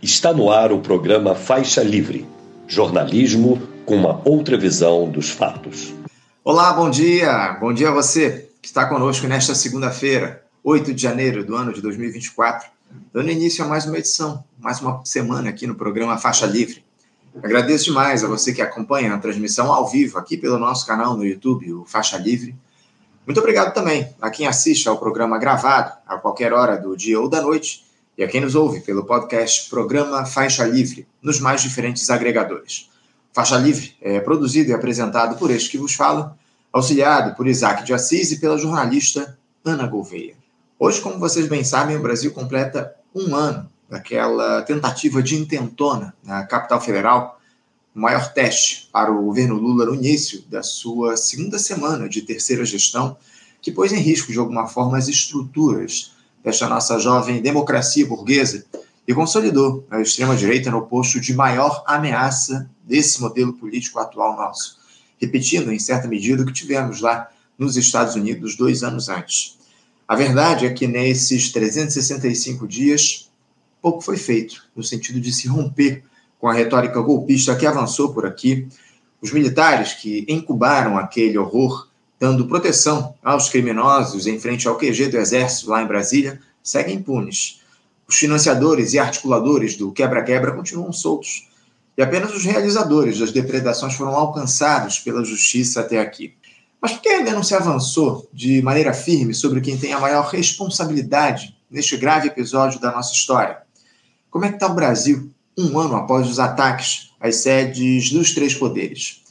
Está no ar o programa Faixa Livre jornalismo com uma outra visão dos fatos. Olá, bom dia! Bom dia a você que está conosco nesta segunda-feira, 8 de janeiro do ano de 2024, dando início a mais uma edição, mais uma semana aqui no programa Faixa Livre. Agradeço demais a você que acompanha a transmissão ao vivo aqui pelo nosso canal no YouTube, o Faixa Livre. Muito obrigado também a quem assiste ao programa gravado a qualquer hora do dia ou da noite e a quem nos ouve pelo podcast Programa Faixa Livre, nos mais diferentes agregadores. Faixa Livre é produzido e apresentado por este que vos fala, auxiliado por Isaac de Assis e pela jornalista Ana Gouveia. Hoje, como vocês bem sabem, o Brasil completa um ano daquela tentativa de intentona na capital federal, o maior teste para o governo Lula no início da sua segunda semana de terceira gestão, que pôs em risco, de alguma forma, as estruturas desta nossa jovem democracia burguesa e consolidou a extrema-direita no posto de maior ameaça desse modelo político atual nosso, repetindo, em certa medida, o que tivemos lá nos Estados Unidos dois anos antes. A verdade é que nesses 365 dias, pouco foi feito, no sentido de se romper com a retórica golpista que avançou por aqui. Os militares que incubaram aquele horror dando proteção aos criminosos em frente ao QG do Exército lá em Brasília, seguem impunes. Os financiadores e articuladores do quebra-quebra continuam soltos. E apenas os realizadores das depredações foram alcançados pela justiça até aqui. Mas por que ainda não se avançou de maneira firme sobre quem tem a maior responsabilidade neste grave episódio da nossa história? Como é que está o Brasil um ano após os ataques às sedes dos três poderes?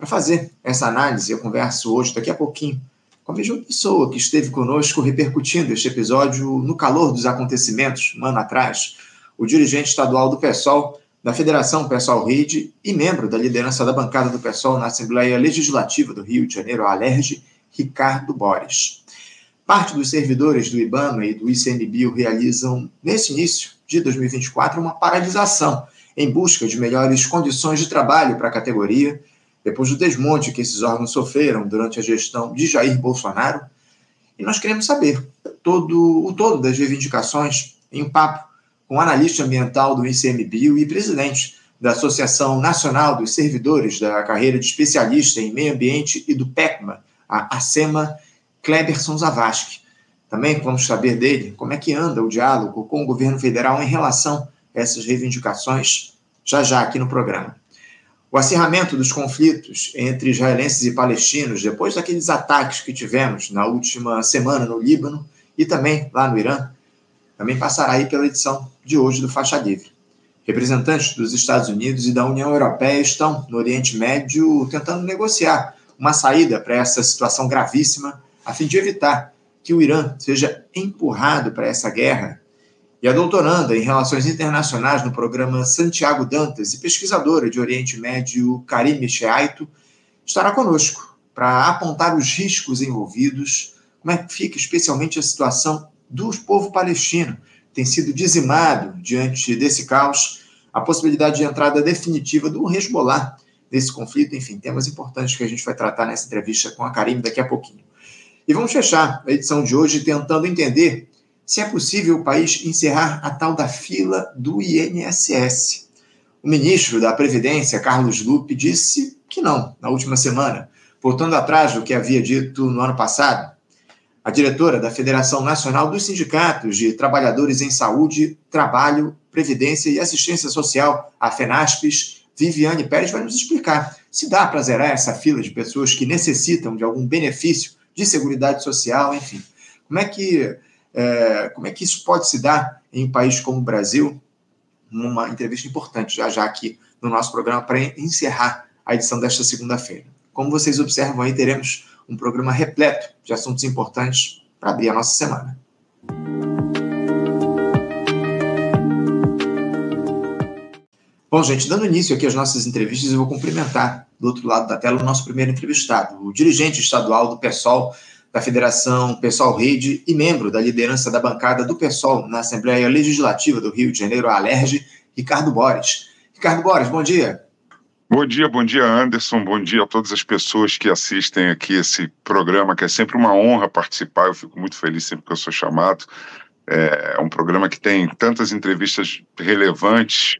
Para fazer essa análise, eu converso hoje, daqui a pouquinho, com a mesma pessoa que esteve conosco repercutindo este episódio no calor dos acontecimentos, um ano atrás, o dirigente estadual do PSOL, da Federação PSOL Rede e membro da liderança da bancada do PSOL na Assembleia Legislativa do Rio de Janeiro, a Alerj, Ricardo Borges. Parte dos servidores do IBAMA e do ICMBio realizam, nesse início de 2024, uma paralisação em busca de melhores condições de trabalho para a categoria depois do desmonte que esses órgãos sofreram durante a gestão de Jair Bolsonaro. E nós queremos saber todo, o todo das reivindicações em um papo com o analista ambiental do ICMBio e presidente da Associação Nacional dos Servidores da Carreira de Especialista em Meio Ambiente e do PECMA, a ACEMA, Kleberson Zavascki. Também vamos saber dele como é que anda o diálogo com o governo federal em relação a essas reivindicações, já já aqui no programa. O acirramento dos conflitos entre israelenses e palestinos, depois daqueles ataques que tivemos na última semana no Líbano e também lá no Irã, também passará aí pela edição de hoje do Faixa Livre. Representantes dos Estados Unidos e da União Europeia estão no Oriente Médio tentando negociar uma saída para essa situação gravíssima, a fim de evitar que o Irã seja empurrado para essa guerra e a doutoranda em Relações Internacionais no programa Santiago Dantas e pesquisadora de Oriente Médio Karime Sheaito, estará conosco para apontar os riscos envolvidos, como é que fica especialmente a situação do povo palestino, que tem sido dizimado diante desse caos, a possibilidade de entrada definitiva do Hezbollah nesse conflito, enfim, temas importantes que a gente vai tratar nessa entrevista com a Karime daqui a pouquinho. E vamos fechar a edição de hoje tentando entender se é possível o país encerrar a tal da fila do INSS. O ministro da Previdência, Carlos Lupe, disse que não, na última semana, voltando atrás do que havia dito no ano passado. A diretora da Federação Nacional dos Sindicatos de Trabalhadores em Saúde, Trabalho, Previdência e Assistência Social, a FENASPES, Viviane Pérez, vai nos explicar se dá para zerar essa fila de pessoas que necessitam de algum benefício de seguridade social, enfim. Como é que é, como é que isso pode se dar em um país como o Brasil? Numa entrevista importante, já já aqui no nosso programa, para encerrar a edição desta segunda-feira. Como vocês observam aí, teremos um programa repleto de assuntos importantes para abrir a nossa semana. Bom, gente, dando início aqui às nossas entrevistas, eu vou cumprimentar do outro lado da tela o nosso primeiro entrevistado, o dirigente estadual do PSOL, da Federação Pessoal Rede e membro da liderança da bancada do PSOL na Assembleia Legislativa do Rio de Janeiro, a Alerj, Ricardo Borges. Ricardo Borges, bom dia. Bom dia, bom dia, Anderson. Bom dia a todas as pessoas que assistem aqui esse programa, que é sempre uma honra participar. Eu fico muito feliz sempre que eu sou chamado. É, é um programa que tem tantas entrevistas relevantes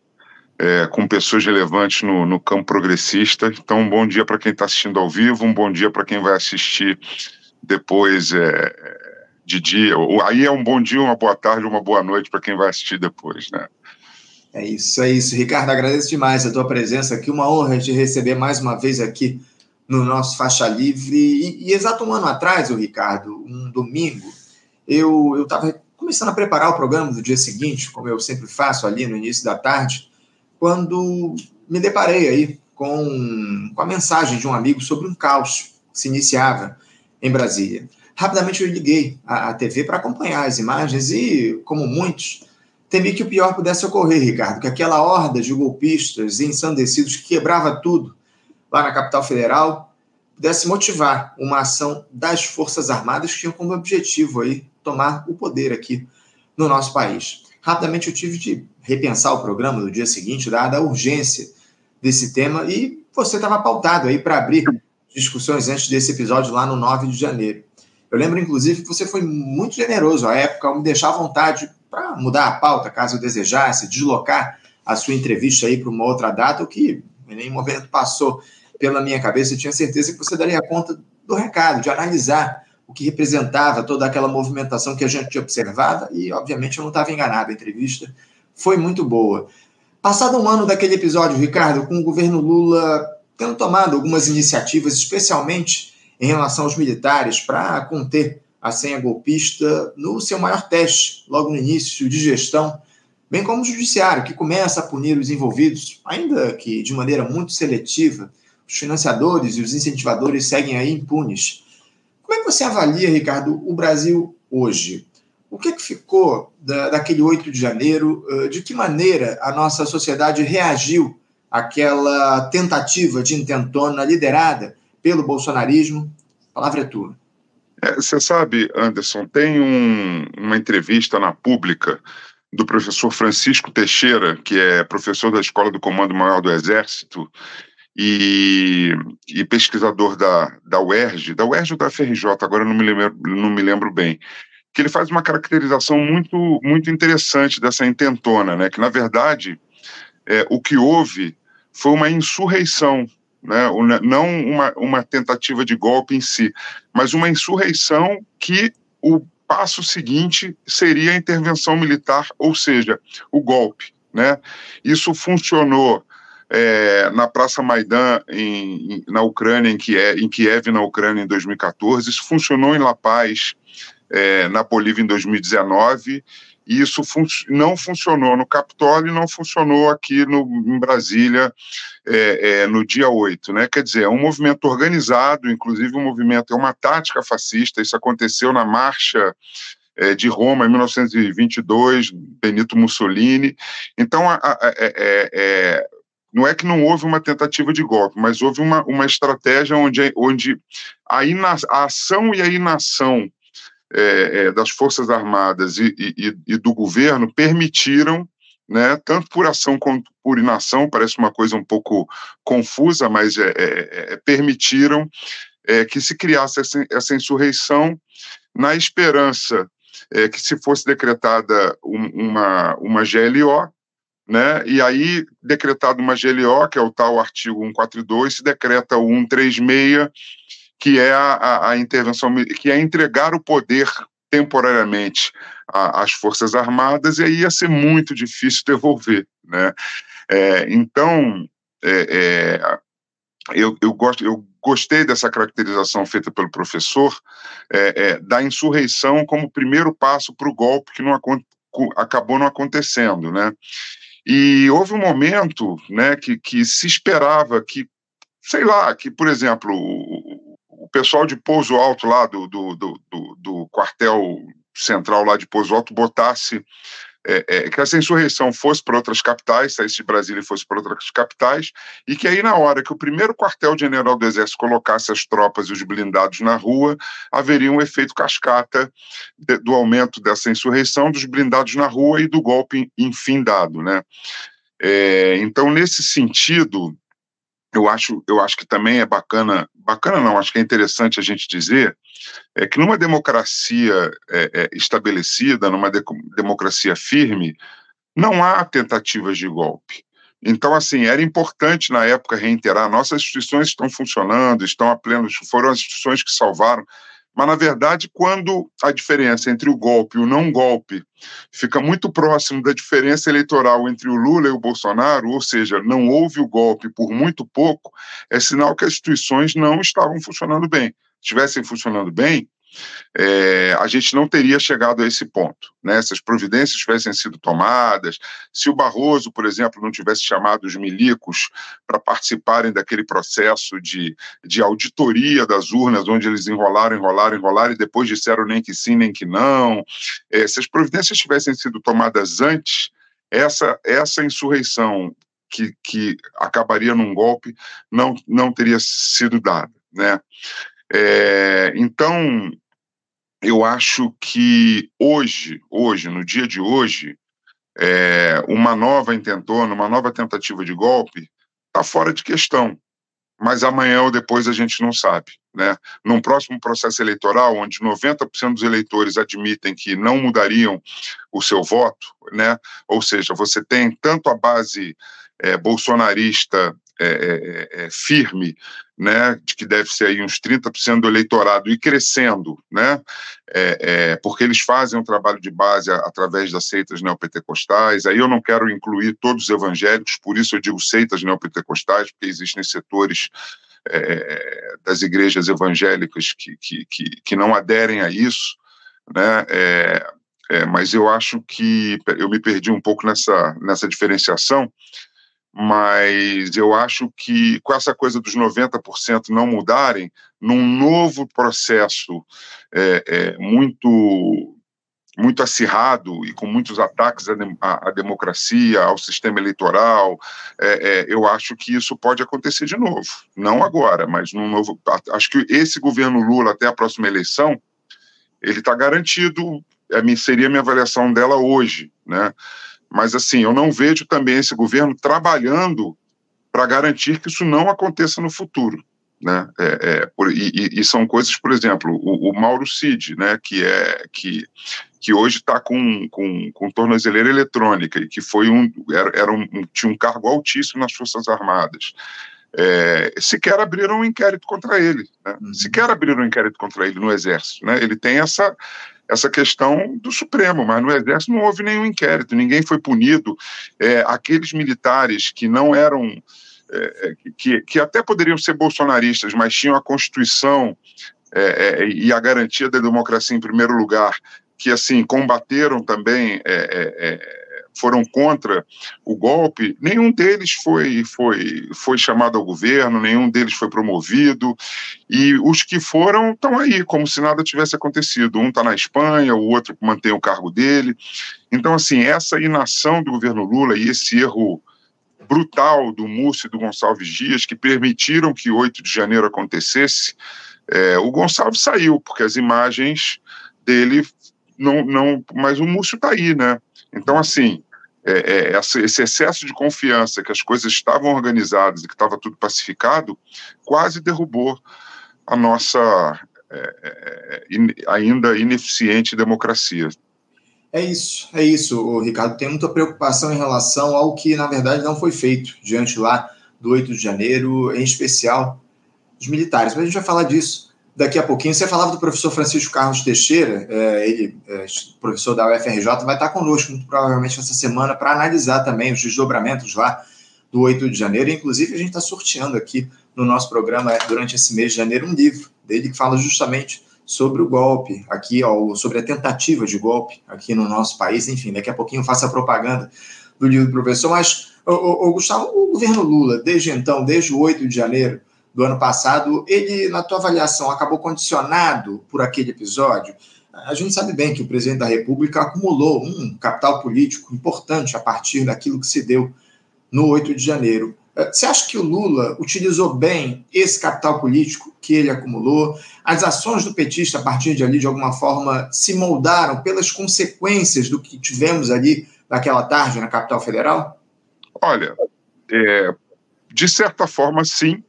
é, com pessoas relevantes no, no, campo progressista. Então, um bom dia para quem está assistindo ao vivo, um bom dia para quem vai assistir depois é, de dia. Aí é um bom dia, uma boa tarde, uma boa noite para quem vai assistir depois, né? É isso, é isso. Ricardo, agradeço demais a tua presença aqui. Uma honra te receber mais uma vez aqui no nosso Faixa Livre. E, e exato um ano atrás, o Ricardo, um domingo, eu estava começando a preparar o programa do dia seguinte, como eu sempre faço ali no início da tarde, quando me deparei aí com, com a mensagem de um amigo sobre um caos que se iniciava em Brasília. Rapidamente eu liguei a, TV para acompanhar as imagens e, como muitos, temi que o pior pudesse ocorrer, Ricardo, que aquela horda de golpistas ensandecidos que quebrava tudo lá na capital federal pudesse motivar uma ação das Forças Armadas que tinham como objetivo aí tomar o poder aqui no nosso país. Rapidamente eu tive de repensar o programa no dia seguinte, dada a urgência desse tema, e você estava pautado aí para abrir discussões antes desse episódio lá no 9 de janeiro. Eu lembro, inclusive, que você foi muito generoso à época me deixar à vontade para mudar a pauta, caso eu desejasse, deslocar a sua entrevista aí para uma outra data, o que em nenhum momento passou pela minha cabeça. Eu tinha certeza que você daria conta do recado, de analisar o que representava toda aquela movimentação que a gente observava, e obviamente eu não estava enganado, a entrevista foi muito boa. Passado um ano daquele episódio, Ricardo, com o governo Lula tendo tomado algumas iniciativas, especialmente em relação aos militares, para conter a senha golpista no seu maior teste, logo no início de gestão, bem como o judiciário, que começa a punir os envolvidos, ainda que de maneira muito seletiva, os financiadores e os incentivadores seguem aí impunes. Como é que você avalia, Ricardo, o Brasil hoje? O que, é que ficou da, daquele 8 de janeiro? De que maneira a nossa sociedade reagiu àquela tentativa de intentona liderada pelo bolsonarismo? A palavra é tua. É, você sabe, Anderson, tem um, uma entrevista na Pública do professor Francisco Teixeira, que é professor da Escola do Comando Maior do Exército, e, e, pesquisador da, da UERJ, da UERJ ou da FRJ, agora não me lembro, não me lembro bem, que ele faz uma caracterização muito, muito interessante dessa intentona, né? que, na verdade, é, o que houve foi uma insurreição, né? não uma, uma tentativa de golpe em si, mas uma insurreição que o passo seguinte seria a intervenção militar, ou seja, o golpe. Né? Isso funcionou é, na Praça Maidan, em, em, na Ucrânia, em Kiev, em Kiev, na Ucrânia, em 2014. Isso funcionou em La Paz, é, na Bolívia, em 2019. E isso fun não funcionou no Capitólio e não funcionou aqui no, em Brasília é, é, no dia 8. Né? Quer dizer, é um movimento organizado, inclusive um movimento, é uma tática fascista. Isso aconteceu na marcha é, de Roma, em 1922, Benito Mussolini. Então, a, a, a, é, é, é não é que não houve uma tentativa de golpe, mas houve uma, uma estratégia onde, onde a, a ação e a inação é, é, das Forças Armadas e, e, e, do governo permitiram, né, tanto por ação quanto por inação, parece uma coisa um pouco confusa, mas é, é, é permitiram é, que se criasse essa, essa insurreição na esperança que se fosse decretada um, uma, uma GLO, né? E aí, decretado uma GLO, que é o tal artigo 142, se decreta o 136, que é a, a, intervenção, que é entregar o poder temporariamente às Forças Armadas, e aí ia ser muito difícil devolver, né? É, então, é, é, eu, eu, gosto, eu gostei dessa caracterização feita pelo professor é, é, da insurreição como primeiro passo para o golpe que não acabou não acontecendo, né? E houve um momento né, que, que se esperava que, sei lá, que, por exemplo, pessoal de Pouso Alto lá do, do, do, do, quartel central lá de Pouso Alto botasse é, é, que essa insurreição fosse para outras capitais, saísse de Brasília e fosse para outras capitais, e que aí, na hora que o primeiro quartel-general do Exército colocasse as tropas e os blindados na rua, haveria um efeito cascata de, do aumento dessa insurreição, dos blindados na rua e do golpe infindado. Né? É, então, nesse sentido, eu acho, eu acho que também é bacana, bacana não, acho que é interessante a gente dizer é que numa democracia é, é, estabelecida, numa de, democracia firme, não há tentativas de golpe. Então, assim, era importante na época reiterar: nossas instituições estão funcionando, estão a pleno, foram as instituições que salvaram. Mas, na verdade, quando a diferença entre o golpe e o não golpe fica muito próximo da diferença eleitoral entre o Lula e o Bolsonaro, ou seja, não houve o golpe por muito pouco, é sinal que as instituições não estavam funcionando bem. Estivessem funcionando bem, é, a gente não teria chegado a esse ponto. Né? Se as providências tivessem sido tomadas, se o Barroso, por exemplo, não tivesse chamado os milicos para participarem daquele processo de, de auditoria das urnas, onde eles enrolaram, enrolaram, enrolaram e depois disseram nem que sim, nem que não, é, se as providências tivessem sido tomadas antes, essa, essa insurreição que, que acabaria num golpe não, não teria sido dada. Né? É, então, eu acho que hoje, hoje, no dia de hoje, é, uma nova intentona, uma nova tentativa de golpe está fora de questão. Mas amanhã ou depois a gente não sabe. Né? Num próximo processo eleitoral, onde 90% dos eleitores admitem que não mudariam o seu voto, né? ou seja, você tem tanto a base é, bolsonarista é, é, é, firme, né, de que deve ser aí uns 30% do eleitorado e crescendo, né, é, é, porque eles fazem um trabalho de base através das seitas neopentecostais. Aí eu não quero incluir todos os evangélicos, por isso eu digo seitas neopentecostais, porque existem setores é, das igrejas evangélicas que, que, que, que, não aderem a isso, né, mas eu acho que eu me perdi um pouco nessa, nessa diferenciação, mas eu acho que com essa coisa dos 90% não mudarem, num novo processo é, é, muito muito acirrado e com muitos ataques à, à, democracia, ao sistema eleitoral, é, é, eu acho que isso pode acontecer de novo. Não agora, mas num novo. Acho que esse governo Lula até a próxima eleição ele está garantido. É, seria a minha avaliação dela hoje, né? Mas, assim, eu não vejo também esse governo trabalhando para garantir que isso não aconteça no futuro. Né? É, é, por, e, e, são coisas, por exemplo, o, o, Mauro Cid, né, que é que, que hoje está com, com, com tornozeleira eletrônica e que foi um era, era um, tinha um cargo altíssimo nas Forças Armadas. É, sequer abriram um inquérito contra ele, né? uhum. sequer abriram um inquérito contra ele no Exército. Né? Ele tem essa, essa questão do Supremo, mas no Exército não houve nenhum inquérito, ninguém foi punido. É, aqueles militares que não eram. É, é que, que até poderiam ser bolsonaristas, mas tinham a Constituição é, é, e a garantia da democracia em primeiro lugar, que assim combateram também é, foram contra o golpe, nenhum deles foi, foi, foi chamado ao governo, nenhum deles foi promovido, e os que foram estão aí, como se nada tivesse acontecido. Um está na Espanha, o outro mantém o cargo dele. Então, assim, essa inação do governo Lula e esse erro brutal do Múcio e do Gonçalves Dias, que permitiram que 8 de janeiro acontecesse, é, o Gonçalves saiu, porque as imagens dele não. não mas o Múcio está aí, né? Então, assim, é, é, esse excesso de confiança que as coisas estavam organizadas e que estava tudo pacificado, quase derrubou a nossa é, é in, ainda ineficiente democracia. É isso, é isso, Ricardo. Tem muita preocupação em relação ao que, na verdade, não foi feito diante lá do 8 de janeiro, em especial dos militares. Mas a gente vai falar disso daqui a pouquinho. Você falava do professor Francisco Carlos Teixeira, é, ele, é, professor da UFRJ, vai estar conosco muito provavelmente essa semana para analisar também os desdobramentos lá do 8 de janeiro. Inclusive, a gente está sorteando aqui no nosso programa, durante esse mês de janeiro, um livro dele que fala justamente sobre o golpe aqui, ó, sobre a tentativa de golpe aqui no nosso país. Enfim, daqui a pouquinho eu faço a propaganda do livro do professor. Mas, ô, ô, Gustavo, o governo Lula, desde então, desde o 8 de janeiro, do ano passado, ele, na tua avaliação, acabou condicionado por aquele episódio? A gente sabe bem que o presidente da República acumulou um capital político importante a partir daquilo que se deu no 8 de janeiro. Eh, você acha que o Lula utilizou bem esse capital político que ele acumulou? As ações do petista, a partir de ali, de alguma forma, se moldaram pelas consequências do que tivemos ali naquela tarde na capital federal? Olha, é, de certa forma, sim,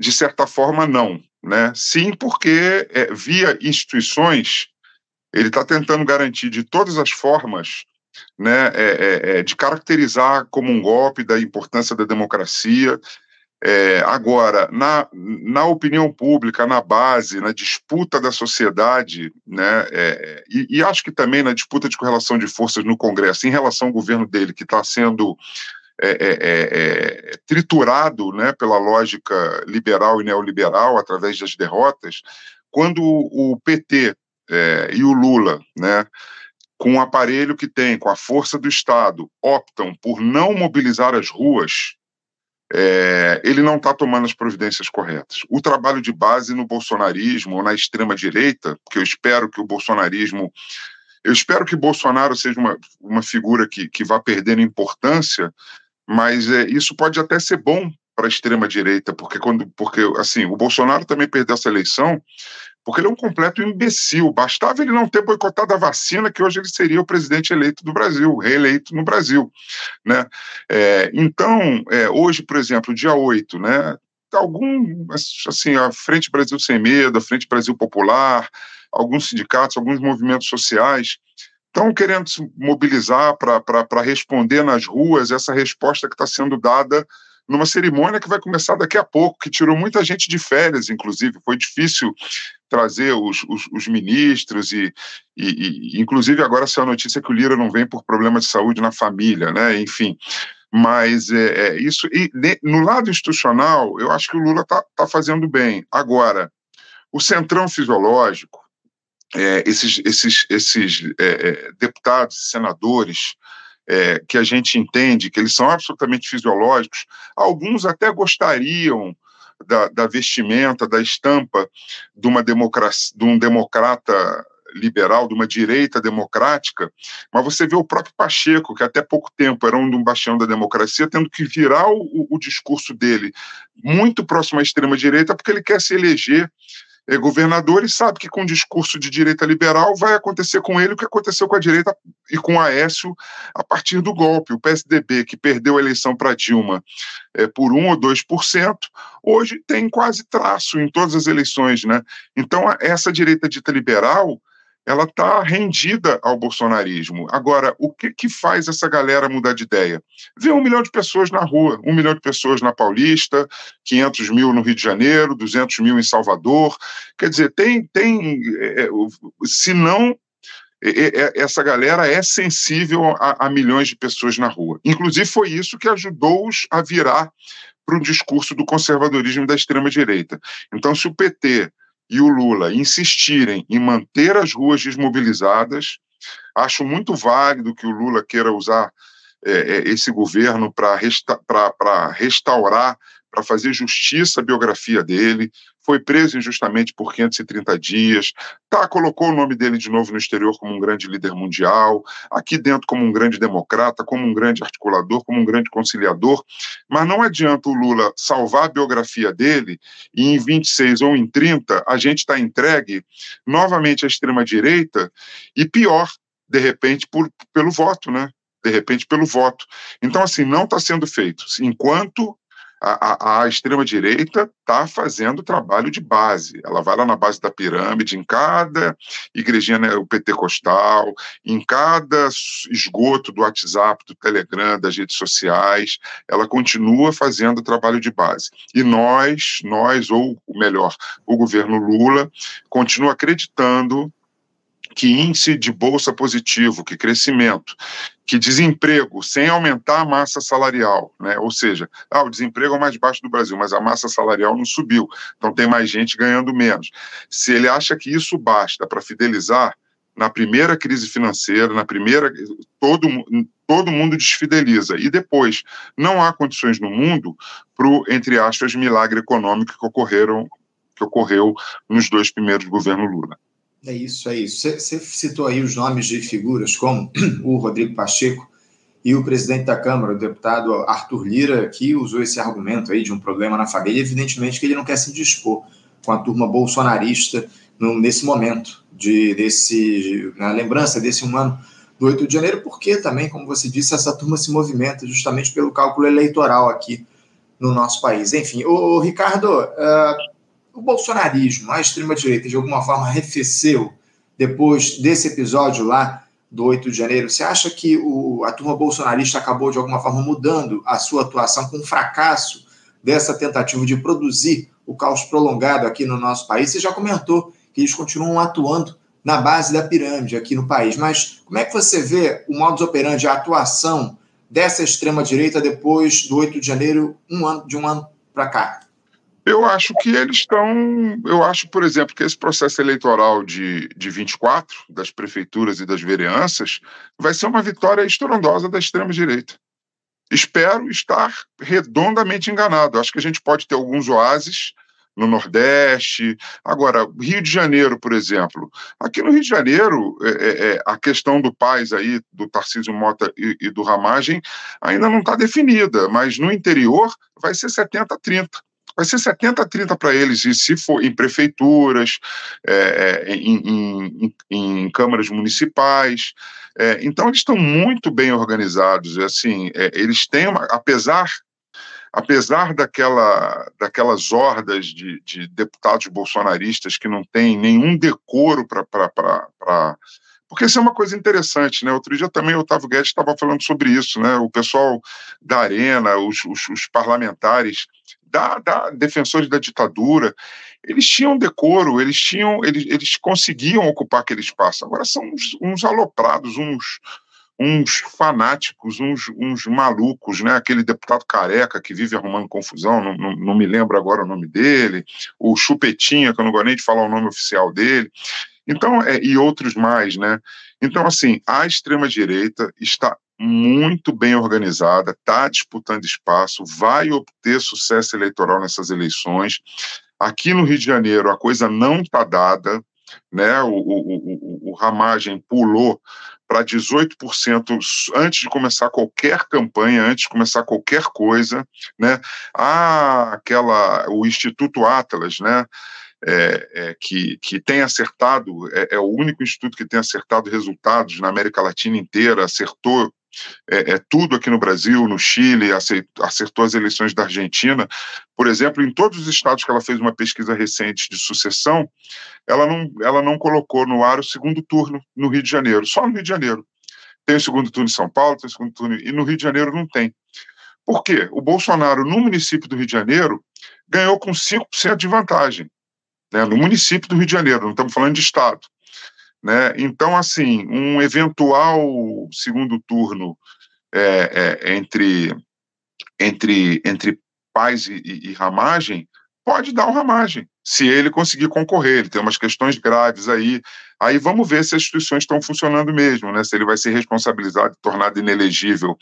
de certa forma, não. Né? Sim, porque é, via instituições, ele está tentando garantir de todas as formas né, é, é, é, de caracterizar como um golpe da importância da democracia. É, agora, na, na opinião pública, na base, na disputa da sociedade, né, é, e, e, acho que também na disputa de correlação de forças no Congresso, em relação ao governo dele, que está sendo é, triturado né, pela lógica liberal e neoliberal através das derrotas, quando o PT e o Lula, né, com o aparelho que tem, com a força do Estado, optam por não mobilizar as ruas, é, ele não está tomando as providências corretas. O trabalho de base no bolsonarismo ou na extrema-direita, que eu espero que o bolsonarismo. Eu espero que Bolsonaro seja uma, uma figura que, que vá perdendo importância, mas é, isso pode até ser bom para a extrema-direita, porque, quando, porque assim, o Bolsonaro também perdeu essa eleição porque ele é um completo imbecil. Bastava ele não ter boicotado a vacina, que hoje ele seria o presidente eleito do Brasil, reeleito no Brasil. Né? É, então, é, hoje, por exemplo, dia 8, né, algum, assim, a Frente Brasil Sem Medo, a Frente Brasil Popular, alguns sindicatos, alguns movimentos sociais estão querendo se mobilizar para responder nas ruas essa resposta que está sendo dada numa cerimônia que vai começar daqui a pouco, que tirou muita gente de férias, inclusive. Foi difícil trazer os, os, os ministros e, e, e, inclusive, agora saiu a notícia que o Lira não vem por problema de saúde na família, né? Enfim. Mas é, é isso. E no lado institucional, eu acho que o Lula está tá fazendo bem. Agora, o centrão fisiológico, é, esses, esses, esses é, é deputados senadores é, que a gente entende que eles são absolutamente fisiológicos, alguns até gostariam da, da vestimenta, da estampa de uma democracia, de um democrata liberal, de uma direita democrática, mas você vê o próprio Pacheco, que até pouco tempo era um, um bastião da democracia, tendo que virar o, o discurso dele muito próximo à extrema-direita, porque ele quer se eleger é sabe que com o discurso de direita liberal vai acontecer com ele o que aconteceu com a direita e com o Aécio a partir do golpe. O PSDB, que perdeu a eleição para Dilma é, por 1 ou 2%, hoje tem quase traço em todas as eleições. Né? Então, essa direita dita liberal ela está rendida ao bolsonarismo. Agora, o que, que faz essa galera mudar de ideia? Ver um milhão de pessoas na rua, um milhão de pessoas na Paulista, 500 mil no Rio de Janeiro, 200 mil em Salvador. Quer dizer, tem, tem é, é se não é, é, essa galera é sensível a, a, milhões de pessoas na rua. Inclusive, foi isso que ajudou-os a virar para um discurso do conservadorismo da extrema-direita. Então, se o PT e o Lula insistirem em manter as ruas desmobilizadas, acho muito válido que o Lula queira usar é, é esse governo para resta restaurar, para fazer justiça à biografia dele, foi preso injustamente por 530 dias, tá, colocou o nome dele de novo no exterior como um grande líder mundial, aqui dentro como um grande democrata, como um grande articulador, como um grande conciliador, mas não adianta o Lula salvar a biografia dele e em 26 ou em 30 a gente está entregue novamente à extrema-direita e pior, de repente, por, pelo voto, né? de repente pelo voto. Então, assim, não está sendo feito. Enquanto a, a, a extrema-direita está fazendo trabalho de base. Ela vai lá na base da pirâmide, em cada igrejinha né, o pentecostal, em cada esgoto do WhatsApp, do Telegram, das redes sociais, ela continua fazendo trabalho de base. E nós, nós, ou melhor, o governo Lula, continua acreditando que índice de bolsa positivo, que crescimento, que desemprego sem aumentar a massa salarial, né? Ou seja, ah, o desemprego é o mais baixo do Brasil, mas a massa salarial não subiu, então tem mais gente ganhando menos. Se ele acha que isso basta para fidelizar, na primeira crise financeira, na primeira todo todo mundo desfideliza e depois não há condições no mundo para o entre aspas milagre econômico que ocorreram que ocorreu nos dois primeiros governos Lula. É isso, é isso. Você citou aí os nomes de figuras como o Rodrigo Pacheco e o presidente da Câmara, o deputado Arthur Lira, que usou esse argumento aí de um problema na família. Evidentemente que ele não quer se dispor com a turma bolsonarista no, nesse momento, de, desse, na lembrança desse um ano do 8 de janeiro, porque também, como você disse, essa turma se movimenta justamente pelo cálculo eleitoral aqui no nosso país. Enfim, o, Ricardo, uh, o bolsonarismo, a extrema-direita, de alguma forma arrefeceu depois desse episódio lá do 8 de janeiro. Você acha que o, a turma bolsonarista acabou, de alguma forma, mudando a sua atuação com o fracasso dessa tentativa de produzir o caos prolongado aqui no nosso país? Você já comentou que eles continuam atuando na base da pirâmide aqui no país, mas como é que você vê o modus operandi, a atuação dessa extrema-direita depois do 8 de janeiro, um ano, de um ano para cá? Eu acho que eles estão. Eu acho, por exemplo, que esse processo eleitoral de, de 24, das prefeituras e das vereanças, vai ser uma vitória estrondosa da extrema-direita. Espero estar redondamente enganado. Acho que a gente pode ter alguns oásis no Nordeste. Agora, Rio de Janeiro, por exemplo. Aqui no Rio de Janeiro, é, é, é a questão do paz aí, do Tarcísio Mota e, e do Ramagem, ainda não está definida, mas no interior vai ser 70-30 vai ser 70 a 30 para eles, e se for em prefeituras, é, é em, em, em, câmaras municipais. É, então, eles estão muito bem organizados. Assim, é, eles têm uma. Apesar. Apesar daquela, daquelas hordas de, de deputados bolsonaristas que não têm nenhum decoro para porque isso é uma coisa interessante, né? Outro dia também o Otávio Guedes estava falando sobre isso, né? O pessoal da Arena, os, os, os parlamentares, da, da, defensores da ditadura, eles tinham decoro, eles tinham, eles, eles conseguiam ocupar aquele espaço. Agora são uns, uns aloprados, uns, uns fanáticos, uns, uns malucos, né? Aquele deputado careca que vive arrumando confusão, não, não, não me lembro agora o nome dele, o Chupetinha, que eu não gosto nem de falar o nome oficial dele. Então, é, e outros mais, né? Então, assim, a extrema-direita está muito bem organizada, está disputando espaço, vai obter sucesso eleitoral nessas eleições. Aqui no Rio de Janeiro, a coisa não está dada, né? O, o, o, o Ramagem pulou para 18% antes de começar qualquer campanha, antes de começar qualquer coisa, né? Ah, aquela, o Instituto Atlas, né? é, é, que, que tem acertado, é, é, o único instituto que tem acertado resultados na América Latina inteira, acertou é, é, tudo aqui no Brasil, no Chile, acertou, acertou as eleições da Argentina. Por exemplo, em todos os estados que ela fez uma pesquisa recente de sucessão, ela não, ela não colocou no ar o segundo turno no Rio de Janeiro, só no Rio de Janeiro. Tem o segundo turno em São Paulo, tem o segundo turno, e no Rio de Janeiro não tem. Por quê? O Bolsonaro, no município do Rio de Janeiro, ganhou com 5% de vantagem né, no município do Rio de Janeiro, não estamos falando de Estado. Né? Então, assim, um eventual segundo turno é, é, entre, entre, entre Paz e, e, e Ramagem pode dar o Ramagem, se ele conseguir concorrer. Ele tem umas questões graves aí. Aí vamos ver se as instituições estão funcionando mesmo, né? se ele vai ser responsabilizado, tornado inelegível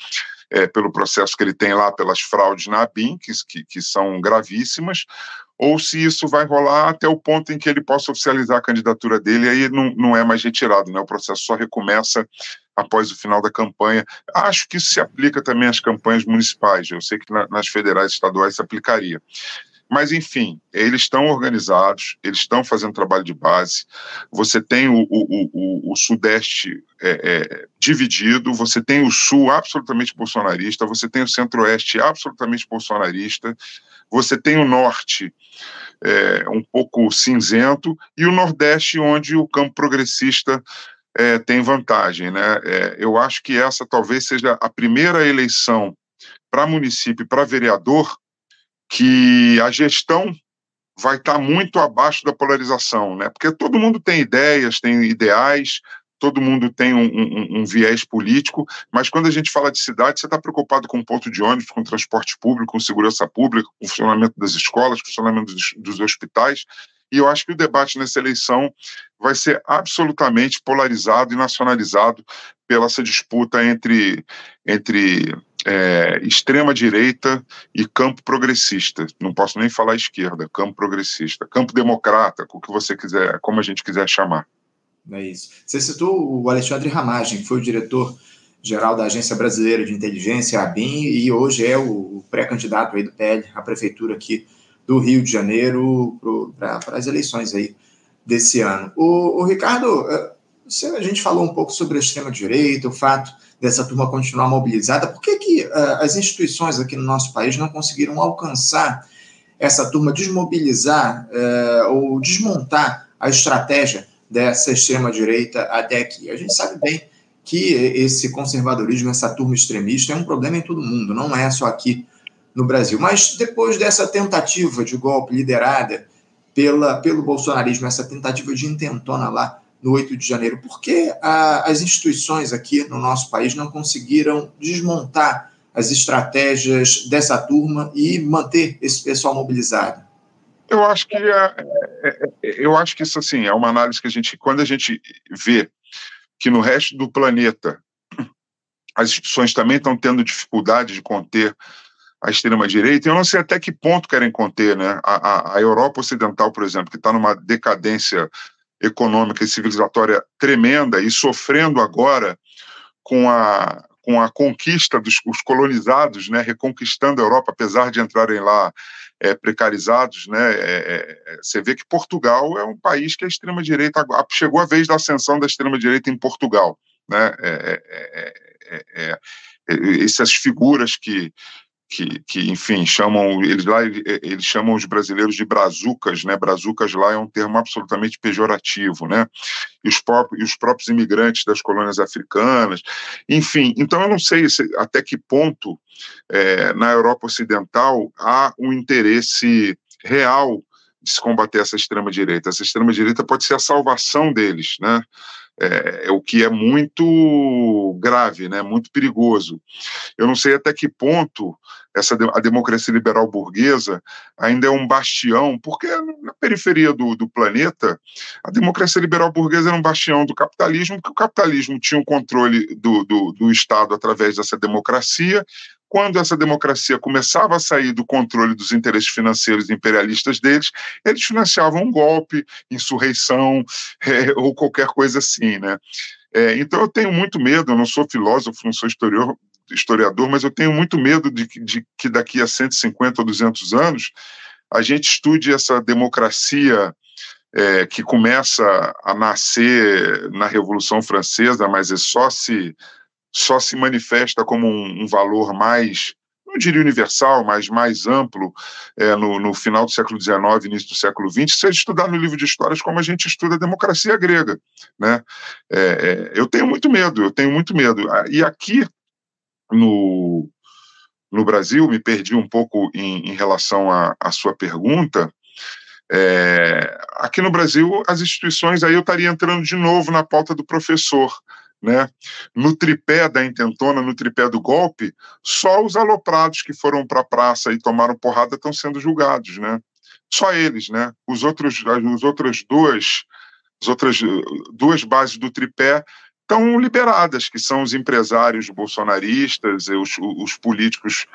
é, pelo processo que ele tem lá, pelas fraudes na ABIN, que, que, que são gravíssimas, ou se isso vai rolar até o ponto em que ele possa oficializar a candidatura dele, e aí não, não é mais retirado, né? o processo só recomeça após o final da campanha. Acho que isso se aplica também às campanhas municipais, eu sei que na, nas federais e estaduais se aplicaria. Mas, enfim, eles estão organizados, eles estão fazendo trabalho de base. Você tem o, o, o, o Sudeste é, é, dividido, você tem o Sul absolutamente bolsonarista, você tem o Centro-Oeste absolutamente bolsonarista, você tem o Norte é, um pouco cinzento e o Nordeste, onde o campo progressista é, tem vantagem. Né? É, eu acho que essa talvez seja a primeira eleição para município e para vereador que a gestão vai estar tá muito abaixo da polarização, né? Porque todo mundo tem ideias, tem ideais, todo mundo tem um, um, um, viés político, mas quando a gente fala de cidade, você está preocupado com ponto de ônibus, com transporte público, com segurança pública, com funcionamento das escolas, com funcionamento dos, dos hospitais, e eu acho que o debate nessa eleição vai ser absolutamente polarizado e nacionalizado pela essa disputa entre, entre é, extrema direita e campo progressista. Não posso nem falar esquerda, campo progressista, campo democrata, o que você quiser, como a gente quiser chamar. É isso. Você citou o Alexandre Ramagem, que foi o diretor geral da Agência Brasileira de Inteligência, a ABIN, e hoje é o pré-candidato aí do PL à prefeitura aqui do Rio de Janeiro para as eleições aí desse ano. O, o Ricardo, eh, a gente falou um pouco sobre a extrema-direita, o fato dessa turma continuar mobilizada. Por que, que uh, as instituições aqui no nosso país não conseguiram alcançar essa turma, desmobilizar uh, ou desmontar a estratégia dessa extrema-direita até aqui? A gente sabe bem que esse conservadorismo, essa turma extremista, é um problema em todo mundo, não é só aqui no Brasil. Mas depois dessa tentativa de golpe liderada pela, pelo bolsonarismo, essa tentativa de intentona lá no 8 de janeiro, por que a, as instituições aqui no nosso país não conseguiram desmontar as estratégias dessa turma e manter esse pessoal mobilizado? Eu acho que é, é, é, eu acho que isso assim é uma análise que a gente, quando a gente vê que no resto do planeta as instituições também estão tendo dificuldade de conter a extrema-direita, eu não sei até que ponto querem conter, né? A, a, a Europa Ocidental, por exemplo, que está numa decadência econômica e civilizatória tremenda e sofrendo agora com a, com a conquista dos os colonizados, né, reconquistando a Europa, apesar de entrarem lá é, precarizados, né, é, você vê que Portugal é um país que a extrema direita chegou a vez da ascensão da extrema direita em Portugal, né, essas figuras que que, que, enfim, chamam eles lá eles chamam os brasileiros de brazucas, né? Brazucas lá é um termo absolutamente pejorativo, né? E os próprios, os próprios imigrantes das colônias africanas, enfim. Então eu não sei se, até que ponto é, na Europa Ocidental há um interesse real de se combater essa extrema direita. Essa extrema direita pode ser a salvação deles, né? É, é, o que é muito grave, né, muito perigoso. Eu não sei até que ponto essa a democracia liberal burguesa ainda é um bastião, porque na periferia do, do planeta a democracia liberal burguesa era um bastião do capitalismo, porque o capitalismo tinha um controle do, do, do Estado através dessa democracia, quando essa democracia começava a sair do controle dos interesses financeiros imperialistas deles, eles financiavam um golpe, insurreição é, ou qualquer coisa assim, né? É, então eu tenho muito medo, eu não sou filósofo, não sou historiador, historiador mas eu tenho muito medo de, de que daqui a 150 ou 200 anos a gente estude essa democracia é, que começa a nascer na Revolução Francesa, mas é só se só se manifesta como um, um valor mais, não diria universal, mas mais amplo é, no, no, final do século XIX, início do século XX, se a estudar no livro de histórias como a gente estuda a democracia grega. Né? É, é, eu tenho muito medo, eu tenho muito medo. Ah, e aqui no, no Brasil, me perdi um pouco em, em relação à sua pergunta, é, aqui no Brasil, as instituições, aí eu estaria entrando de novo na pauta do professor, né? No tripé da intentona, no tripé do golpe, só os aloprados que foram para a praça e tomaram porrada estão sendo julgados, né? Só eles, né? Os outros, as outras duas, as outras duas bases do tripé estão liberadas, que são os empresários bolsonaristas, os, os políticos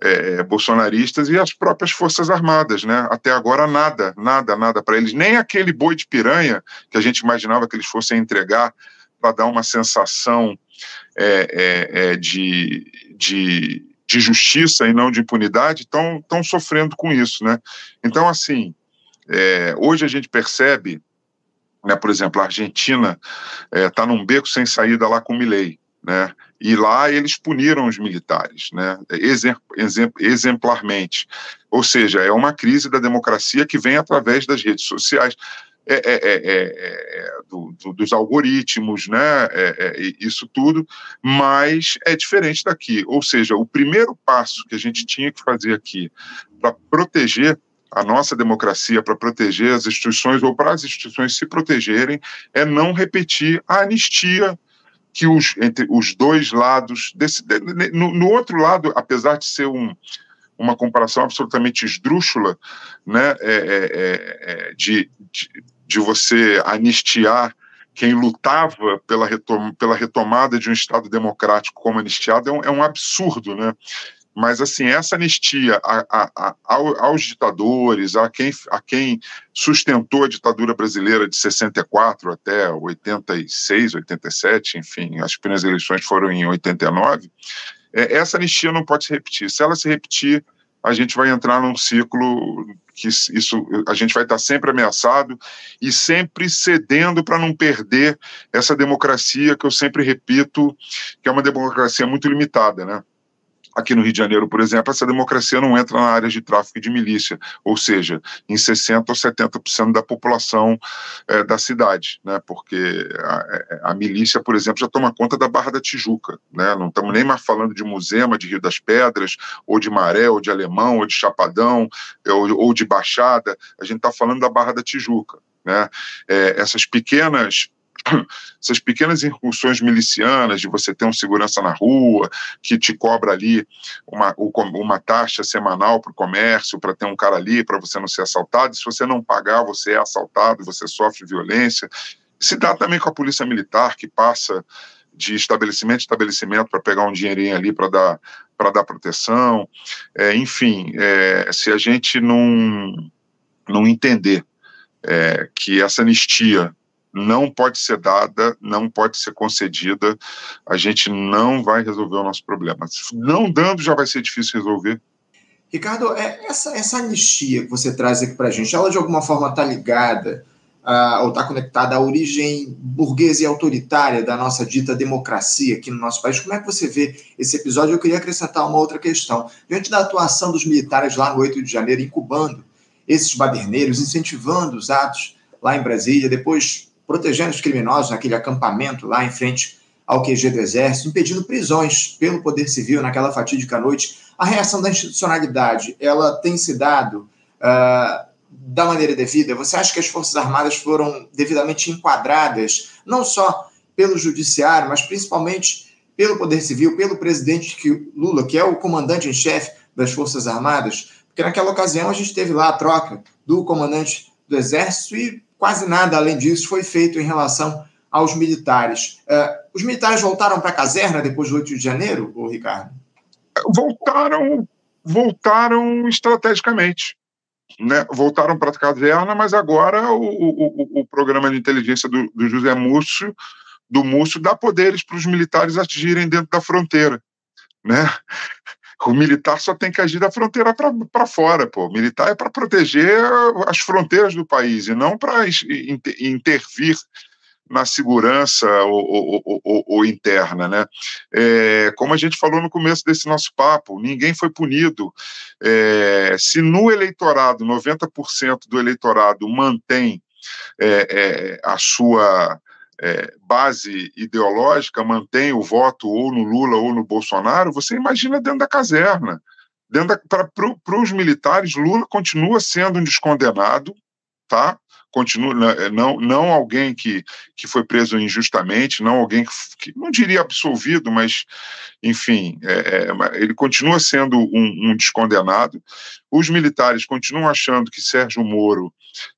é, bolsonaristas e as próprias forças armadas, né? Até agora nada, nada, nada para eles, nem aquele boi de piranha que a gente imaginava que eles fossem entregar para dar uma sensação é, é, é, de, de, de, justiça e não de impunidade, estão sofrendo com isso, né? Então, assim, é, hoje a gente percebe, né, por exemplo, a Argentina está é, num beco sem saída lá com o Milei, né? E lá eles puniram os militares, né? exemplarmente. Ou seja, é uma crise da democracia que vem através das redes sociais. É é, é, é, do, do, dos algoritmos, né, isso tudo, mas é diferente daqui. Ou seja, o primeiro passo que a gente tinha que fazer aqui para proteger a nossa democracia, para proteger as instituições ou para as instituições se protegerem, é não repetir a anistia que os, entre os dois lados, desse, no, no outro lado, apesar de ser um, uma comparação absolutamente esdrúxula, né, é, é, é, de, de, de você anistiar quem lutava pela, retom pela retomada de um Estado democrático como anistiado é um, é um absurdo, né? Mas, assim, essa anistia a, a, a, aos ditadores, a quem, a quem sustentou a ditadura brasileira de 64 até 86, 87, enfim, as primeiras eleições foram em 89, é, essa anistia não pode se repetir. Se ela se repetir, a gente vai entrar num ciclo que isso a gente vai estar sempre ameaçado e sempre cedendo para não perder essa democracia que eu sempre repito que é uma democracia muito limitada, né? Aqui no Rio de Janeiro, por exemplo, essa democracia não entra na área de tráfico de milícia, ou seja, em 60% ou 70% da população é, da cidade, né? porque a, é, a, milícia, por exemplo, já toma conta da Barra da Tijuca. Né? Não estamos nem mais falando de Musema, de Rio das Pedras, ou de Maré, ou de Alemão, ou de Chapadão, ou, ou de Baixada, a gente está falando da Barra da Tijuca. Né? É, essas pequenas essas pequenas incursões milicianas de você ter um segurança na rua que te cobra ali uma, uma taxa semanal para o comércio, para ter um cara ali, para você não ser assaltado, e se você não pagar, você é assaltado, você sofre violência. Se dá também com a polícia militar, que passa de estabelecimento em estabelecimento para pegar um dinheirinho ali para dar para dar proteção, é, enfim, é, se a gente não não entender é, que essa anistia não pode ser dada, não pode ser concedida, a gente não vai resolver o nosso problema. Não dando, já vai ser difícil resolver. Ricardo, é, essa, essa anistia que você traz aqui para a gente, ela de alguma forma está ligada uh, ou está conectada à origem burguesa e autoritária da nossa dita democracia aqui no nosso país? Como é que você vê esse episódio? Eu queria acrescentar uma outra questão. Diante da atuação dos militares lá no 8 de janeiro, incubando esses baderneiros, incentivando os atos lá em Brasília, depois protegendo os criminosos naquele acampamento lá em frente ao QG do Exército, impedindo prisões pelo Poder Civil naquela fatídica noite. A reação da institucionalidade, ela tem se dado uh, da maneira devida? Você acha que as Forças Armadas foram devidamente enquadradas, não só pelo Judiciário, mas principalmente pelo Poder Civil, pelo presidente Lula, que é o comandante em chefe das Forças Armadas? Porque naquela ocasião a gente teve lá a troca do comandante do Exército e quase nada além disso foi feito em relação aos militares. Uh, os militares voltaram para a caserna depois do 8 de janeiro, ô Ricardo? Voltaram, voltaram estrategicamente. Né? Voltaram para a caserna, mas agora o, o, o programa de inteligência do, do José Múcio, do Múcio dá poderes para os militares agirem dentro da fronteira. Né? O militar só tem que agir da fronteira para fora, pô. O militar é para proteger as fronteiras do país e não para intervir na segurança ou, ou, ou, ou interna, né? É, como a gente falou no começo desse nosso papo, ninguém foi punido. É, se no eleitorado 90% do eleitorado mantém é, é a sua é, base ideológica mantém o voto ou no Lula ou no Bolsonaro, você imagina dentro da caserna. Para os militares, Lula continua sendo um descondenado, tá? Continua né, não não alguém que, que foi preso injustamente, não alguém que, que não diria absolvido, mas enfim, é, é, ele continua sendo um, um, descondenado. Os militares continuam achando que Sérgio Moro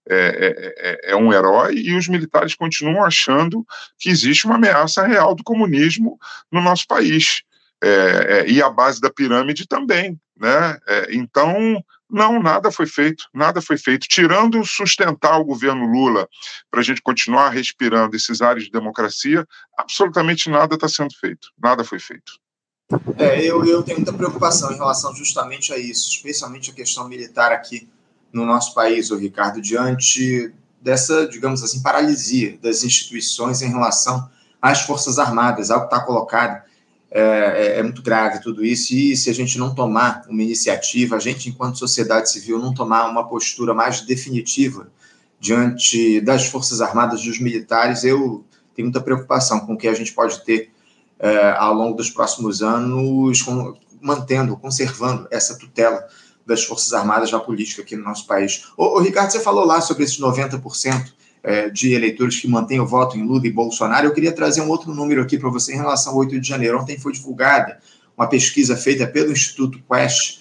é, é, é, é um herói e os militares continuam achando que existe uma ameaça real do comunismo no nosso país. É, e a base da pirâmide também, né? então não, nada foi feito, nada foi feito. Tirando sustentar o governo Lula para a gente continuar respirando esses ares de democracia, absolutamente nada está sendo feito, nada foi feito. É, eu, eu tenho muita preocupação em relação justamente a isso, especialmente a questão militar aqui no nosso país, o Ricardo, diante dessa, digamos assim, paralisia das instituições em relação às Forças Armadas, algo que está colocado é, é, é, muito grave tudo isso, e se a gente não tomar uma iniciativa, a gente, enquanto sociedade civil, não tomar uma postura mais definitiva diante das Forças Armadas, dos militares, eu tenho muita preocupação com o que a gente pode ter é, ao longo dos próximos anos, com, mantendo, conservando essa tutela das Forças Armadas na política aqui no nosso país. Ô Ricardo, você falou lá sobre esses 90% é, de eleitores que mantêm o voto em Lula e Bolsonaro, eu queria trazer um outro número aqui para você em relação ao 8 de janeiro. Ontem foi divulgada uma pesquisa feita pelo Instituto Quest,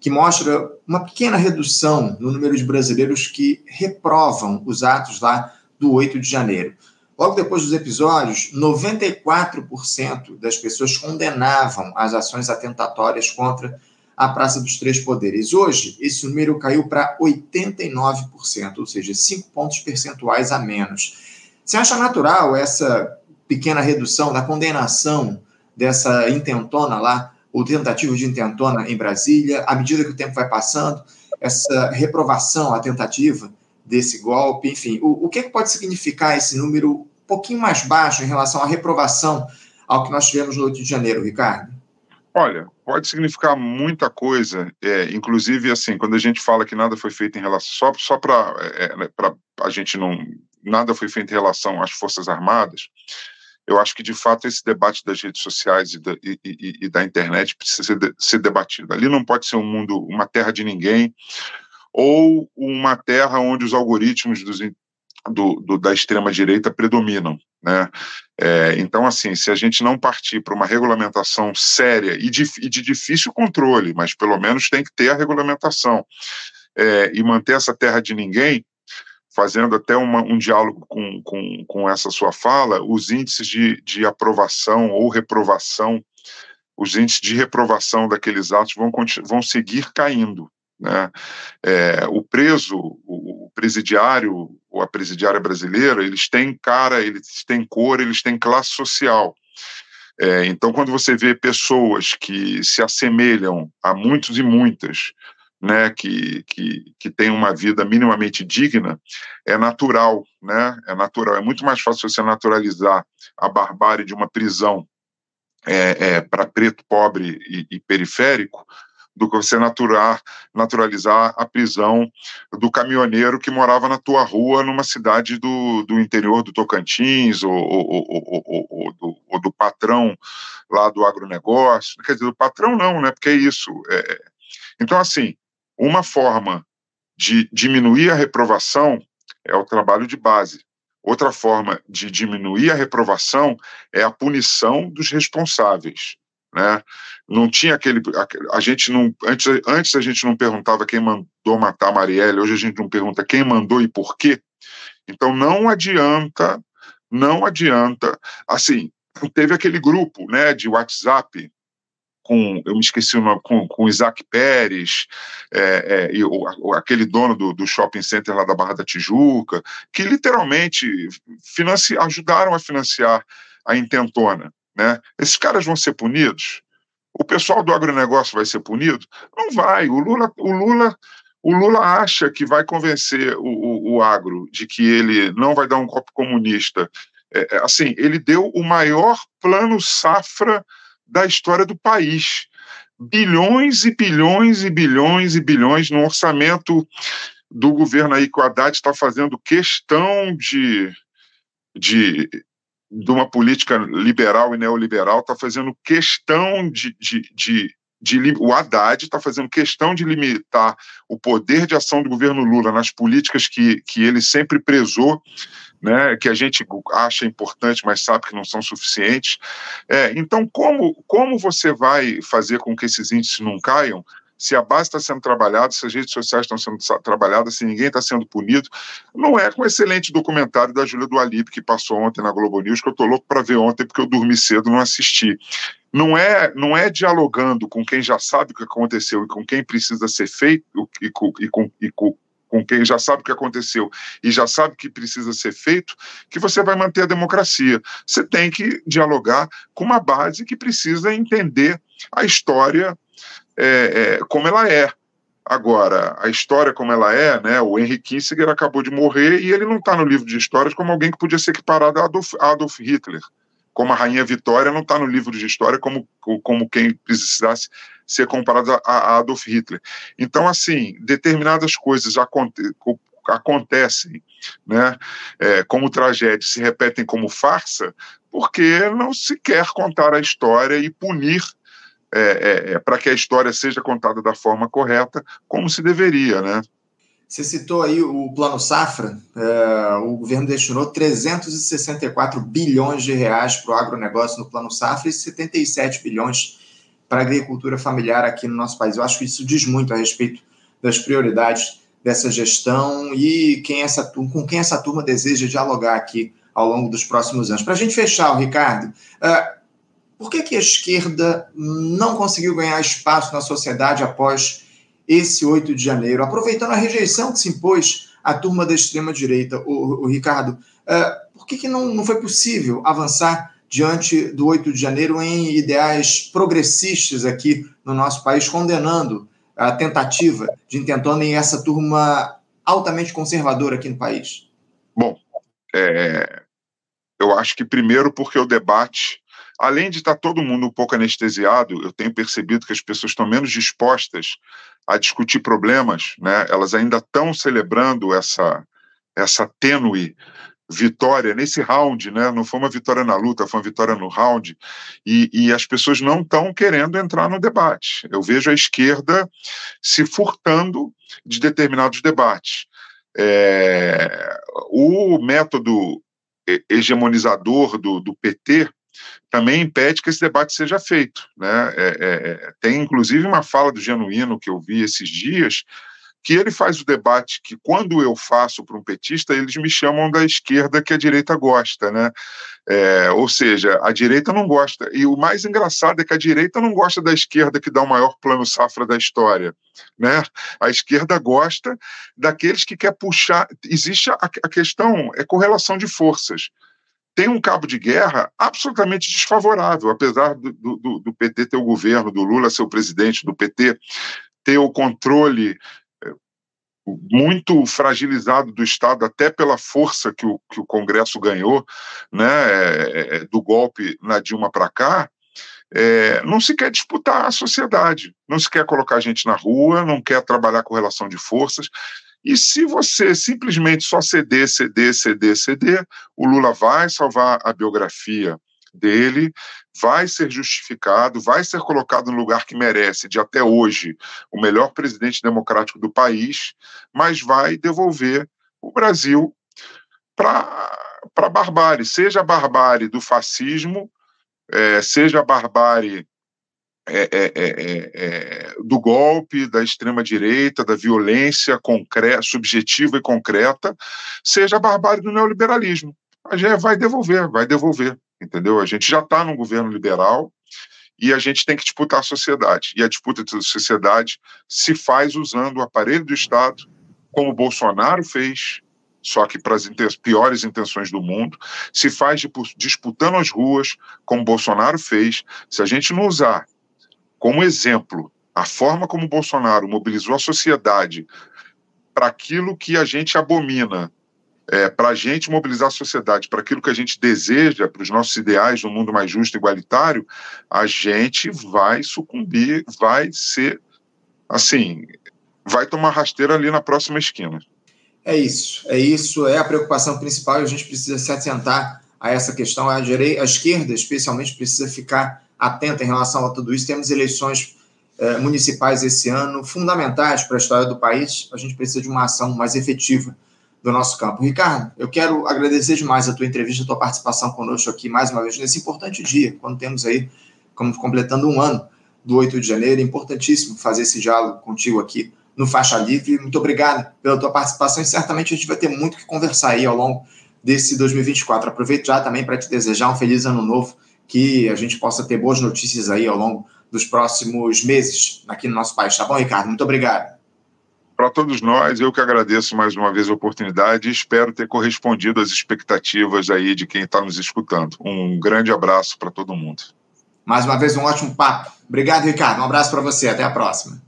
que mostra uma pequena redução no número de brasileiros que reprovam os atos lá do 8 de janeiro. Logo depois dos episódios, 94% das pessoas condenavam as ações atentatórias contra a Praça dos Três Poderes. Hoje, esse número caiu para 89%, ou seja, 5 pontos percentuais a menos. Você acha natural essa pequena redução da condenação dessa intentona lá, ou tentativa de intentona em Brasília, à medida que o tempo vai passando? essa reprovação, a tentativa desse golpe, enfim, o, o que, é que pode significar esse número um pouquinho mais baixo em relação à reprovação ao que nós tivemos no 8 de janeiro, Ricardo? Olha, pode significar muita coisa, é, inclusive assim, quando a gente fala que nada foi feito em relação só só para é, né, para a gente não nada foi feito em relação às forças armadas, eu acho que de fato esse debate das redes sociais e da, e, e, e da internet precisa ser, de, ser debatido. Ali não pode ser um mundo, uma terra de ninguém ou uma terra onde os algoritmos dos, do, do, da extrema direita predominam, né? É, então, assim, se a gente não partir para uma regulamentação séria e de, e de, difícil controle, mas pelo menos tem que ter a regulamentação é, e manter essa terra de ninguém, fazendo até uma, um diálogo com, com, com essa sua fala, os índices de, de aprovação ou reprovação, os índices de reprovação daqueles atos vão, vão seguir caindo. Né? É, o preso, o presidiário ou a presidiária brasileira, eles têm cara, eles têm cor, eles têm classe social. É, então, quando você vê pessoas que se assemelham a muitos e muitas, né, que, que, que têm uma vida minimamente digna, é natural, né, é natural. É muito mais fácil você naturalizar a barbárie de uma prisão é, é, para preto, pobre e, e periférico do que você naturar, naturalizar a prisão do caminhoneiro que morava na tua rua numa cidade do, do interior do Tocantins ou, ou, ou, ou, do, ou do patrão lá do agronegócio. Quer dizer, do patrão não, né? Porque é isso. É... Então, assim, uma forma de diminuir a reprovação é o trabalho de base. Outra forma de diminuir a reprovação é a punição dos responsáveis. Né? Não tinha aquele. A, gente não. Antes, antes a gente não perguntava quem mandou matar a Marielle, hoje a gente não pergunta quem mandou e por quê. Então não adianta, não adianta. Assim, teve aquele grupo né, de WhatsApp com, eu me esqueci o nome, com, com Isaac Pérez, é, é, e o, aquele dono do, do, shopping center lá da Barra da Tijuca, que literalmente ajudaram a financiar a intentona. Né? Esses caras vão ser punidos? O pessoal do agronegócio vai ser punido? Não vai. O Lula, o Lula, o Lula acha que vai convencer o, o, o agro de que ele não vai dar um copo comunista. É, é, assim, ele deu o maior plano safra da história do país. Bilhões e bilhões e bilhões e bilhões no orçamento do governo aí que o Haddad está fazendo questão de, de de uma política liberal e neoliberal está fazendo questão de, de, de, de o Haddad está fazendo questão de limitar o poder de ação do governo Lula nas políticas que, que ele sempre prezou, né, que a gente acha importante, mas sabe que não são suficientes. É, então, como, como você vai fazer com que esses índices não caiam? Se a base está sendo trabalhada, se as redes sociais estão sendo trabalhadas, se ninguém está sendo punido. Não é com um excelente documentário da Júlia do Alip que passou ontem na Globo News, que eu estou louco para ver ontem porque eu dormi cedo não assisti. Não é, não é dialogando com quem já sabe o que aconteceu e com quem precisa ser feito e com, e com, e com com quem já sabe o que aconteceu e já sabe o que precisa ser feito, que você vai manter a democracia. Você tem que dialogar com uma base que precisa entender a história é, é, como ela é. Agora, a história como ela é, né, o Henry Kissinger acabou de morrer e ele não está no livro de histórias como alguém que podia ser equiparado a Adolf, Adolf Hitler. Como a Rainha Vitória não está no livro de história como, como quem precisasse ser comparado a, a Adolf Hitler. Então, assim, determinadas coisas aconte acontecem né, é, como tragédia, se repetem como farsa, porque não se quer contar a história e punir é, é, é, para que a história seja contada da forma correta, como se deveria, né? Você citou aí o Plano Safra, é, o governo destinou 364 bilhões de reais para o agronegócio no Plano Safra e 77 bilhões para a agricultura familiar aqui no nosso país. Eu acho que isso diz muito a respeito das prioridades dessa gestão e quem essa, com quem essa turma deseja dialogar aqui ao longo dos próximos anos. Para a gente fechar, Ricardo, uh, por que, que a esquerda não conseguiu ganhar espaço na sociedade após esse 8 de janeiro, aproveitando a rejeição que se impôs à turma da extrema-direita? O, o, Ricardo, uh, por que, que não, não foi possível avançar diante do 8 de janeiro em ideais progressistas aqui no nosso país, condenando a tentativa de intentona em essa turma altamente conservadora aqui no país? Bom, é, eu acho que primeiro porque o debate, além de estar todo mundo um pouco anestesiado, eu tenho percebido que as pessoas estão menos dispostas a discutir problemas, né? Elas ainda estão celebrando essa essa tênue vitória nesse round, né? Não foi uma vitória na luta, foi uma vitória no round. E, e as pessoas não estão querendo entrar no debate. Eu vejo a esquerda se furtando de determinados debates. É, o método hegemonizador do, do PT também impede que esse debate seja feito. Né? É, é, é, tem inclusive uma fala do Genuíno que eu vi esses dias, que ele faz o debate que, quando eu faço para um petista, eles me chamam da esquerda que a direita gosta, né? É, ou seja, a direita não gosta. E o mais engraçado é que a direita não gosta da esquerda que dá o maior plano safra da história, né? A esquerda gosta daqueles que quer puxar. Existe a, a questão, é correlação de forças tem um cabo de guerra absolutamente desfavorável, apesar do, do, do, PT ter o governo, do Lula ser o presidente do PT, ter o controle muito fragilizado do Estado, até pela força que o, que o Congresso ganhou, né, é, é do golpe na Dilma para cá, é, não se quer disputar a sociedade, não se quer colocar gente na rua, não quer trabalhar com relação de forças. E se você simplesmente só ceder, ceder, ceder, ceder, o Lula vai salvar a biografia dele, vai ser justificado, vai ser colocado no lugar que merece, de até hoje o melhor presidente democrático do país, mas vai devolver o Brasil para a barbárie, seja a barbárie do fascismo, é, seja a barbárie é é, é, é, é, do golpe, da extrema-direita, da violência concreta, subjetiva e concreta, seja a barbárie do neoliberalismo. A gente vai devolver, vai devolver entendeu? A gente já está num governo liberal e a gente tem que disputar a sociedade. E a disputa da sociedade se faz usando o aparelho do Estado, como Bolsonaro fez, só que para as piores intenções do mundo, se faz disputando as ruas, como Bolsonaro fez. Se a gente não usar como exemplo a forma como Bolsonaro mobilizou a sociedade para aquilo que a gente abomina, é, para a gente mobilizar a sociedade para aquilo que a gente deseja, para os nossos ideais de um mundo mais justo e igualitário, a gente vai sucumbir, vai ser, assim, vai tomar rasteira ali na próxima esquina. É isso, é isso, é a preocupação principal e a gente precisa se atentar a essa questão. A, a esquerda, especialmente, precisa ficar atenta em relação a tudo isso. Temos eleições eh, municipais esse ano, fundamentais para a história do país. A gente precisa de uma ação mais efetiva do nosso campo. Ricardo, eu quero agradecer demais a tua entrevista, a tua participação conosco aqui mais uma vez nesse importante dia, quando temos aí, como completando um ano do 8 de janeiro, é importantíssimo fazer esse diálogo contigo aqui no Faixa Livre. Muito obrigado pela tua participação e certamente a gente vai ter muito que conversar aí ao longo desse 2024. Aproveito já também para te desejar um feliz ano novo, que a gente possa ter boas notícias aí ao longo dos próximos meses aqui no nosso país. Tá bom, Ricardo? Muito obrigado para todos nós, eu que agradeço mais uma vez a oportunidade e espero ter correspondido às expectativas aí de quem está nos escutando. Um grande abraço para todo mundo. Mais uma vez, um ótimo papo. Obrigado, Ricardo. Um abraço para você. Até a próxima.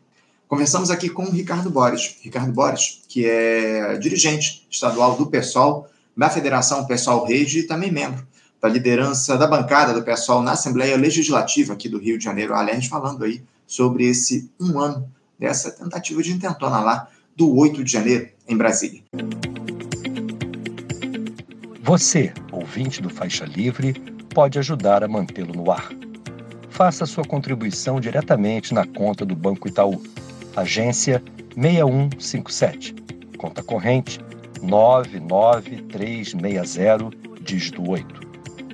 Conversamos aqui com o Ricardo Borges. Ricardo Borges, que é dirigente estadual do PSOL, da Federação PSOL Rede e também membro da liderança da bancada do PSOL na Assembleia Legislativa aqui do Rio de Janeiro, aliás, falando aí sobre esse um ano dessa tentativa de intentona lá do 8 de janeiro, em Brasília. Você, ouvinte do Faixa Livre, pode ajudar a mantê-lo no ar. Faça sua contribuição diretamente na conta do Banco Itaú, agência 6157, conta corrente 99360, dígito 8.